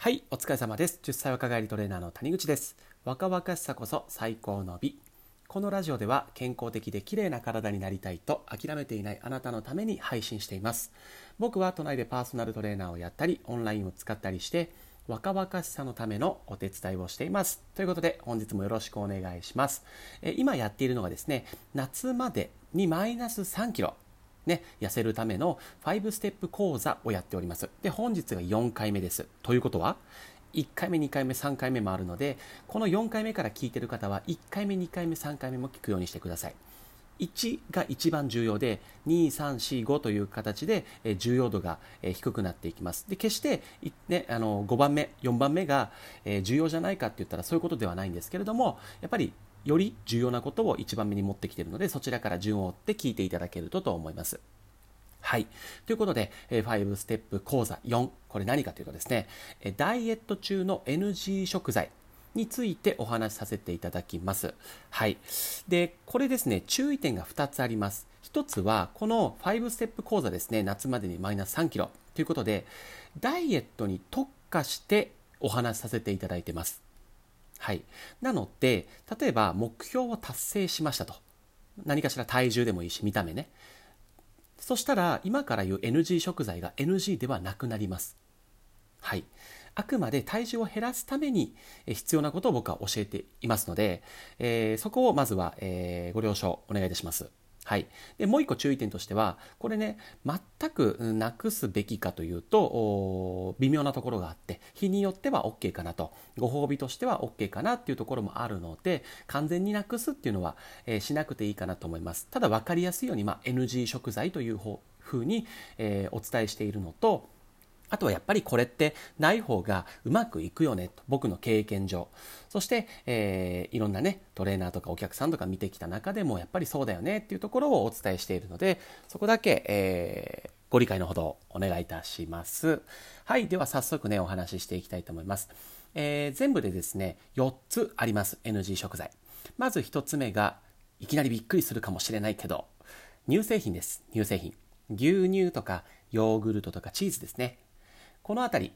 はい、お疲れ様です。10歳若返りトレーナーの谷口です。若々しさこそ最高の美。このラジオでは健康的で綺麗な体になりたいと諦めていないあなたのために配信しています。僕は都内でパーソナルトレーナーをやったり、オンラインを使ったりして、若々しさのためのお手伝いをしています。ということで、本日もよろしくお願いします。え今やっているのがですね、夏までにマイナス3キロ。ね、痩せるための5ステップ講座をやっております。で、本日が4回目です。ということは、1回目、2回目、3回目もあるので、この4回目から聞いてる方は、1回目、2回目、3回目も聞くようにしてください。1が一番重要で、2、3、4、5という形で、え重要度が、え低くなっていきます。で、決して、ね、あの、5番目、4番目が、え重要じゃないかって言ったらそういうことではないんですけれども、やっぱり、より重要なことを1番目に持ってきているので、そちらから順を追って聞いていただけるとと思います。はい。ということで、5ステップ講座4、これ何かというとですね、ダイエット中の NG 食材についてお話しさせていただきます。はい。で、これですね、注意点が2つあります。1つは、この5ステップ講座ですね、夏までにマイナス3キロということで、ダイエットに特化してお話しさせていただいてます。はい。なので、例えば目標を達成しましたと。何かしら体重でもいいし、見た目ね。そしたら、今から言う NG 食材が NG ではなくなります。はい。あくまで体重を減らすために必要なことを僕は教えていますので、えーそこをまずは、えーご了承お願いいたします。はい。で、もう一個注意点としては、これね、全くなくすべきかというと、微妙なところがあって、日によっては OK かなと、ご褒美としては OK かなっていうところもあるので、完全になくすっていうのは、えーしなくていいかなと思います。ただ分かりやすいように、まあ、NG 食材というふうに、えーお伝えしているのと、あとはやっぱりこれってない方がうまくいくよねと僕の経験上。そして、えーいろんなねトレーナーとかお客さんとか見てきた中でもやっぱりそうだよねっていうところをお伝えしているのでそこだけ、えーご理解のほどお願いいたします。はいでは早速ねお話ししていきたいと思います、えー全部でですね4つあります NG 食材。まず1つ目がいきなりびっくりするかもしれないけど乳製品です。乳製品。牛乳とかヨーグルトとかチーズですね。このあたり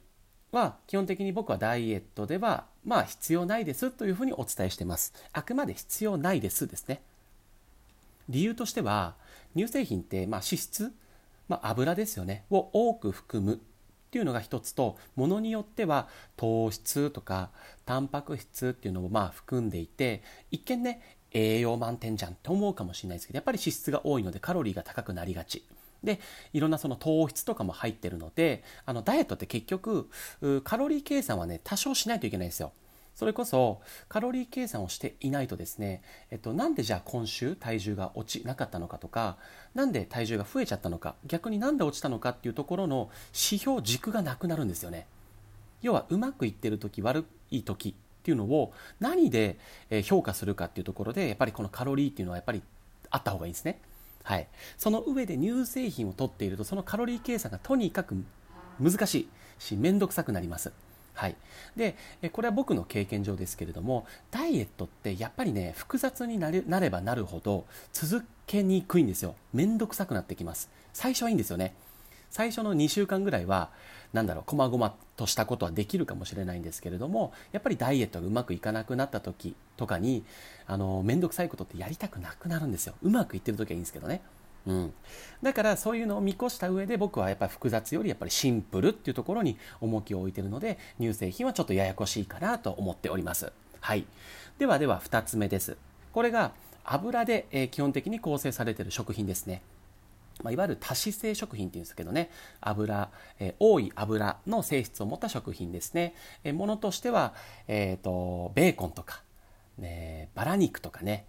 は基本的に僕はダイエットではまあ必要ないですというふうにお伝えしてます。あくまで必要ないですですね。理由としては乳製品ってまあ脂質、まあ、油ですよね。を多く含むっていうのが一つとものによっては糖質とかタンパク質っていうのもまあ含んでいて一見ね栄養満点じゃんって思うかもしれないですけどやっぱり脂質が多いのでカロリーが高くなりがち。でいろんなその糖質とかも入ってるのであのダイエットって結局カロリー計算はね多少しないといけないんですよ。それこそカロリー計算をしていないとですね、えっと、なんでじゃあ今週体重が落ちなかったのかとかなんで体重が増えちゃったのか逆になんで落ちたのかっていうところの指標軸がなくなるんですよね。要はうまくいってる時悪い時っていうのを何で評価するかっていうところでやっぱりこのカロリーっていうのはやっぱりあった方がいいんですね。はい、その上で乳製品を取っているとそのカロリー計算がとにかく難しいし面倒くさくなります。はい、でこれは僕の経験上ですけれどもダイエットってやっぱりね複雑になれなればなるほど続けにくいんですよ。面倒くさくなってきます。最初はいいんですよね。最初の2週間ぐらいはなんだろう細々としたことはできるかもしれないんですけれどもやっぱりダイエットがうまくいかなくなった時とかにあの面倒くさいことってやりたくなくなるんですよ。うまくいってる時はいいんですけどね。うん、だからそういうのを見越した上で僕はやっぱり複雑よりやっぱりシンプルっていうところに重きを置いてるので乳製品はちょっとややこしいかなと思っております。はい。ではでは2つ目です。これが油で、えー基本的に構成されている食品ですね。まあ、いわゆる多脂性食品っていうんですけどね油、え多い油の性質を持った食品ですね、えものとしては、えー、とベーコンとか、ね、バラ肉とかね、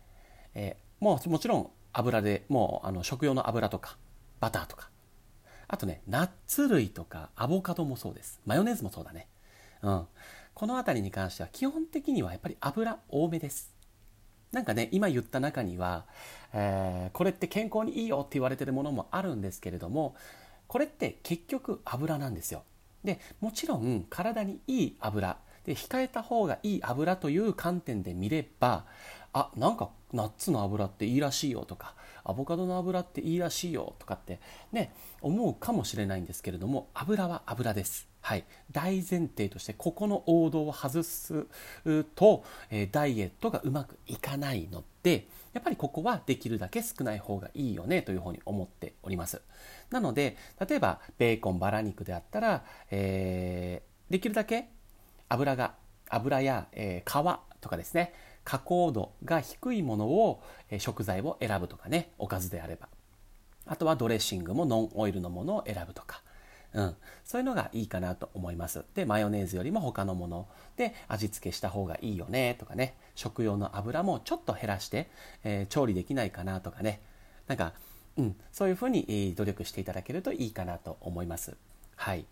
えもうもちろん油でもうあの食用の油とかバターとか。あとねナッツ類とかアボカドもそうです。マヨネーズもそうだね。うん。この辺りに関しては基本的にはやっぱり油多めです。なんかね今言った中には、えーこれって健康にいいよって言われてるものもあるんですけれどもこれって結局油なんですよ。でもちろん体にいい油で控えた方がいい油という観点で見ればあなんかナッツの油っていいらしいよとかアボカドの油っていいらしいよとかってね思うかもしれないんですけれども油は油です。はい、大前提としてここの王道を外すと、え、ダイエットがうまくいかないのでやっぱりここはできるだけ少ない方がいいよねというふうに思っております。なので例えばベーコンバラ肉であったら、えー、できるだけ油が油や、えー、皮とかですね加工度が低いものを、えー、食材を選ぶとかねおかずであれば。あとはドレッシングもノンオイルのものを選ぶとか。うん、そういうのがいいかなと思います。で、マヨネーズよりも他のもので味付けした方がいいよねとかね、食用の油もちょっと減らして、えー、調理できないかなとかね、なんか、うん、そういうふうに努力していただけるといいかなと思います。はい。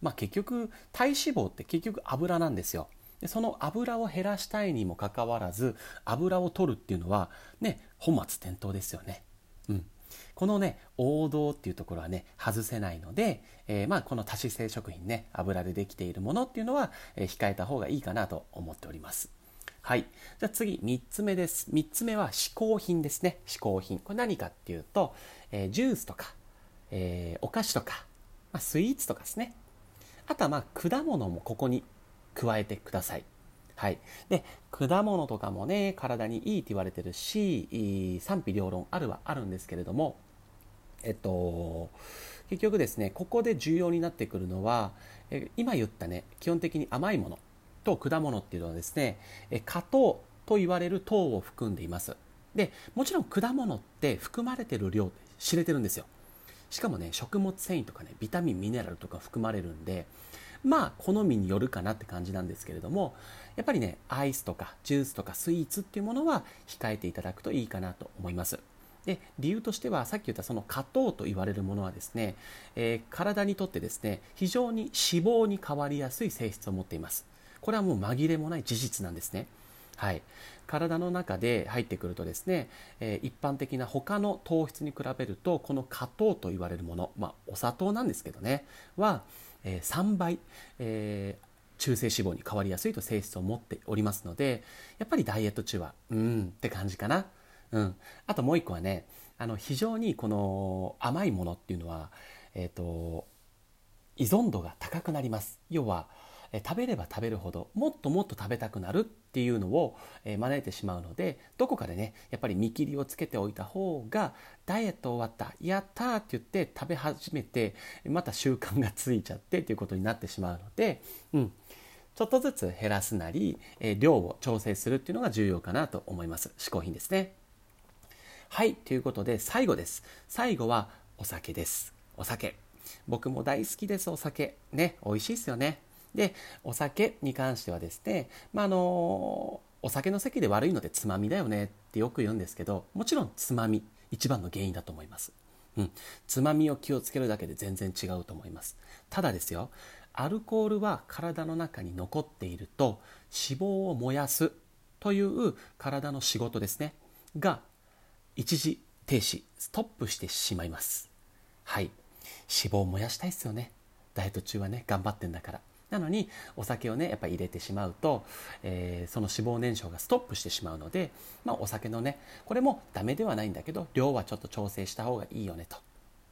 まあ結局、体脂肪って結局油なんですよ。でその油を減らしたいにもかかわらず油を取るっていうのはね本末転倒ですよね。うん、このね、王道っていうところはね、外せないので、えー、まあこの多脂性食品ね、油でできているものっていうのは、えー、控えた方がいいかなと思っております。はい。じゃあ次、3つ目です。3つ目は嗜好品ですね。嗜好品。これ何かっていうと、えー、ジュースとか、えお菓子とか、まあ、スイーツとかですね。あとはまあ果物もここに加えてください。はい、で果物とかもね体にいいって言われてるし賛否両論あるはあるんですけれどもえっと結局ですねここで重要になってくるのは今言ったね基本的に甘いものと果物っていうのはですね果糖と言われる糖を含んでいます。でもちろん果物って含まれてる量知れてるんですよ。しかもね食物繊維とかねビタミンミネラルとか含まれるんでまあ好みによるかなって感じなんですけれどもやっぱりねアイスとかジュースとかスイーツっていうものは控えていただくといいかなと思います。で理由としてはさっき言ったその果糖と言われるものはですね、えー、体にとってですね非常に脂肪に変わりやすい性質を持っています。これはもう紛れもない事実なんですね。はい、体の中で入ってくるとですね、えー、一般的な他の糖質に比べるとこの果糖と言われるもの、まあ、お砂糖なんですけどねは、えー、3倍、えー、中性脂肪に変わりやすいと性質を持っておりますのでやっぱりダイエット中はうんって感じかな、うん、あともう一個はねあの非常にこの甘いものっていうのは、えーと依存度が高くなります。要はえ食べれば食べるほどもっともっと食べたくなるっていうのを、え招いてしまうのでどこかでねやっぱり見切りをつけておいた方がダイエット終わったやったーって言って食べ始めてまた習慣がついちゃってっていうことになってしまうので、うん、ちょっとずつ減らすなり、え量を調整するっていうのが重要かなと思います。嗜好品ですね。はいということで最後です。最後はお酒です。お酒。僕も大好きですお酒。ね美味しいですよね。でお酒に関してはですね、まあ、あのお酒の席で悪いのでつまみだよねってよく言うんですけどもちろんつまみ一番の原因だと思います、うん、つまみを気をつけるだけで全然違うと思います。ただですよアルコールは体の中に残っていると脂肪を燃やすという体の仕事ですねが一時停止ストップしてしまいます。はい。脂肪を燃やしたいですよね。ダイエット中はね頑張ってんだから。なのにお酒をねやっぱり入れてしまうと、えー、その脂肪燃焼がストップしてしまうので、まあ、お酒のねこれもダメではないんだけど量はちょっと調整した方がいいよねと。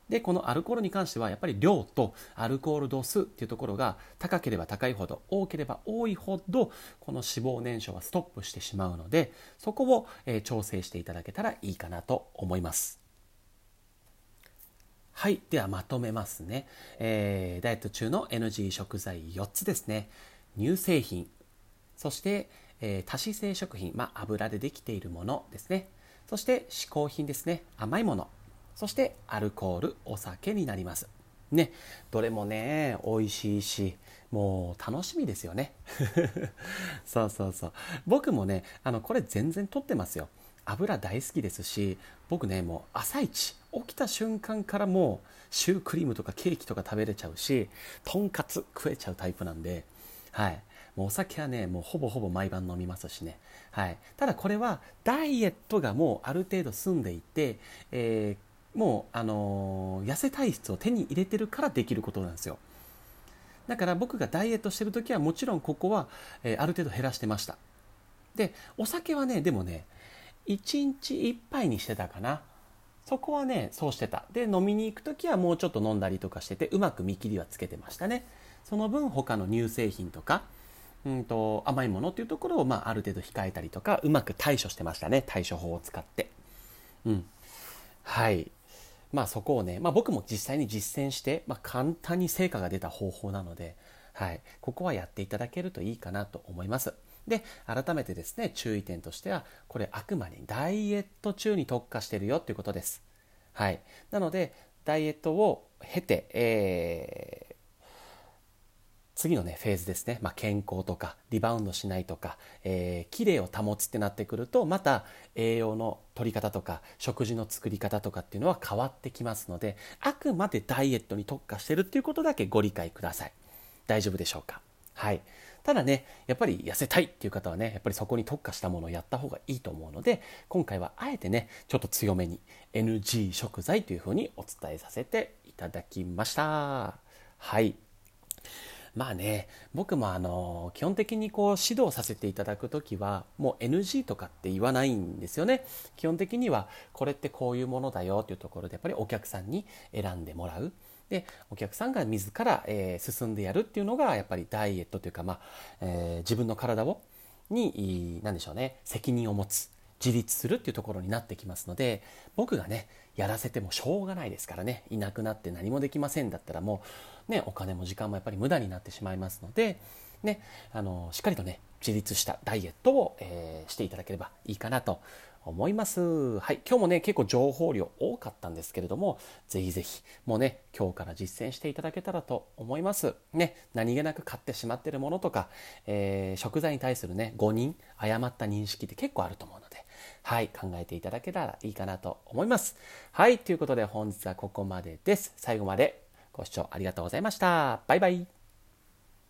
でこのアルコールに関してはやっぱり量とアルコール度数っていうところが高ければ高いほど多ければ多いほどこの脂肪燃焼はストップしてしまうのでそこを、えー、調整していただけたらいいかなと思います。はい。ではまとめますね。えー、ダイエット中の NG 食材4つですね。乳製品、そして、えー、多脂性食品、まあ、油でできているものですね。そして嗜好品ですね。甘いもの。そしてアルコール、お酒になります。ね。どれもね、美味しいし、もう楽しみですよね。そうそうそう。僕もね、あの、これ全然取ってますよ。油大好きですし僕ねもう朝一起きた瞬間からもうシュークリームとかケーキとか食べれちゃうしとんかつ食えちゃうタイプなんではい。もうお酒はねもうほぼほぼ毎晩飲みますしね。はい。ただこれはダイエットがもうある程度済んでいて、えー、もうあのー、痩せ体質を手に入れてるからできることなんですよ。だから僕がダイエットしてる時はもちろんここは、えー、ある程度減らしてました。でお酒はねでもね1日1杯にしてたかな。そこはねそうしてた。で飲みに行く時はもうちょっと飲んだりとかしててうまく見切りはつけてましたね。その分他の乳製品とかうんと甘いものっていうところを、まあ、ある程度控えたりとかうまく対処してましたね。対処法を使って。うん。はい。まあそこをね、まあ、僕も実際に実践して、まあ、簡単に成果が出た方法なので、はい、ここはやっていただけるといいかなと思います。で改めてですね注意点としてはこれあくまでダイエット中に特化してるよということです。はい。なのでダイエットを経て、えー次のねフェーズですね、まあ、健康とかリバウンドしないとか、えー、綺麗を保つってなってくるとまた栄養の取り方とか食事の作り方とかっていうのは変わってきますのであくまでダイエットに特化してるっていうことだけご理解ください。大丈夫でしょうか？はい。ただねやっぱり痩せたいっていう方はねやっぱりそこに特化したものをやった方がいいと思うので今回はあえてねちょっと強めに NG 食材というふうにお伝えさせていただきました。はい。まあね僕もあの基本的にこう指導させていただく時はもう NG とかって言わないんですよね。基本的にはこれってこういうものだよというところでやっぱりお客さんに選んでもらう。でお客さんが自ら、えー、進んでやるっていうのがやっぱりダイエットというか、まあえー、自分の体をに何でしょうね責任を持つ自立するっていうところになってきますので僕がねやらせてもしょうがないですからねいなくなって何もできませんだったらもうねお金も時間もやっぱり無駄になってしまいますのでねあのしっかりとね自立したダイエットを、えー、していただければいいかなと思います。はい。今日もね、結構情報量多かったんですけれども、ぜひぜひ、もうね、今日から実践していただけたらと思います。ね、何気なく買ってしまってるものとか、えー、食材に対するね、誤認、誤った認識って結構あると思うので、はい、考えていただけたらいいかなと思います。はい、ということで本日はここまでです。最後までご視聴ありがとうございました。バイバイ。